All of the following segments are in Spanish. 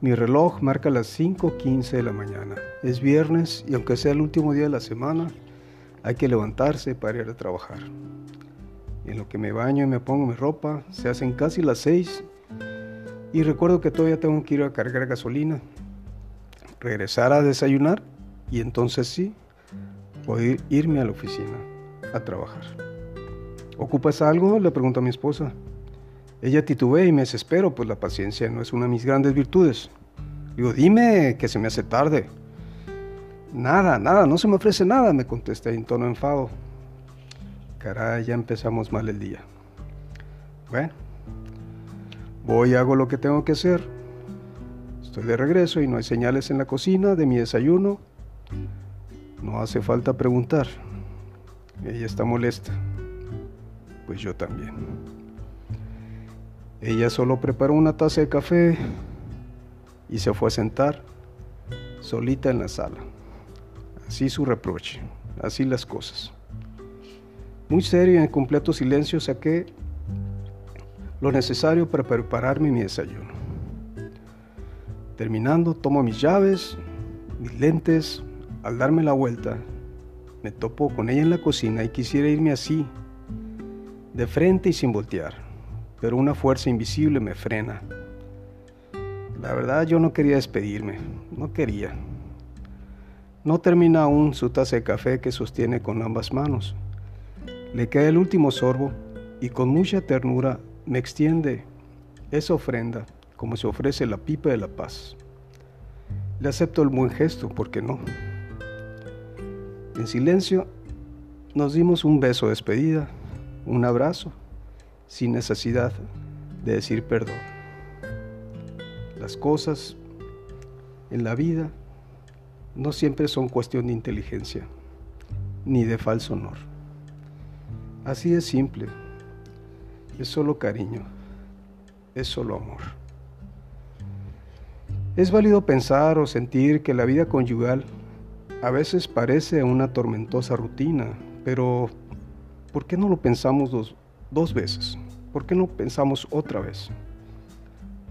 Mi reloj marca las 5.15 de la mañana. Es viernes y aunque sea el último día de la semana, hay que levantarse para ir a trabajar. En lo que me baño y me pongo mi ropa, se hacen casi las 6 y recuerdo que todavía tengo que ir a cargar gasolina, regresar a desayunar y entonces sí, poder irme a la oficina a trabajar. ¿Ocupas algo? Le pregunto a mi esposa. Ella titubea y me desespero, pues la paciencia no es una de mis grandes virtudes. Digo, dime que se me hace tarde. Nada, nada, no se me ofrece nada, me contesta en tono enfado. Caray, ya empezamos mal el día. Bueno, voy hago lo que tengo que hacer. Estoy de regreso y no hay señales en la cocina de mi desayuno. No hace falta preguntar. Ella está molesta. Pues yo también. Ella solo preparó una taza de café y se fue a sentar solita en la sala. Así su reproche, así las cosas. Muy serio y en completo silencio saqué lo necesario para prepararme mi desayuno. Terminando, tomo mis llaves, mis lentes. Al darme la vuelta, me topo con ella en la cocina y quisiera irme así, de frente y sin voltear pero una fuerza invisible me frena. La verdad yo no quería despedirme, no quería. No termina aún su taza de café que sostiene con ambas manos. Le cae el último sorbo y con mucha ternura me extiende esa ofrenda como se ofrece la pipa de la paz. Le acepto el buen gesto, ¿por qué no? En silencio nos dimos un beso de despedida, un abrazo sin necesidad de decir perdón. Las cosas en la vida no siempre son cuestión de inteligencia ni de falso honor. Así es simple. Es solo cariño. Es solo amor. Es válido pensar o sentir que la vida conyugal a veces parece una tormentosa rutina, pero ¿por qué no lo pensamos dos, dos veces. ¿Por qué no pensamos otra vez?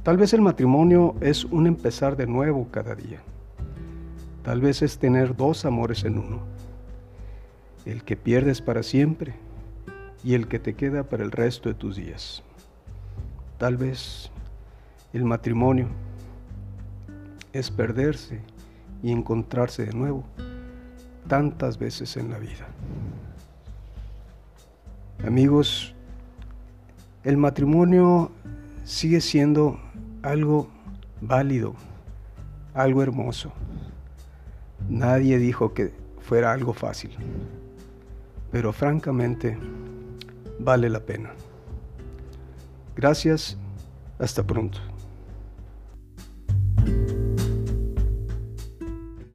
Tal vez el matrimonio es un empezar de nuevo cada día. Tal vez es tener dos amores en uno. El que pierdes para siempre y el que te queda para el resto de tus días. Tal vez el matrimonio es perderse y encontrarse de nuevo tantas veces en la vida. Amigos, el matrimonio sigue siendo algo válido, algo hermoso. Nadie dijo que fuera algo fácil, pero francamente vale la pena. Gracias, hasta pronto.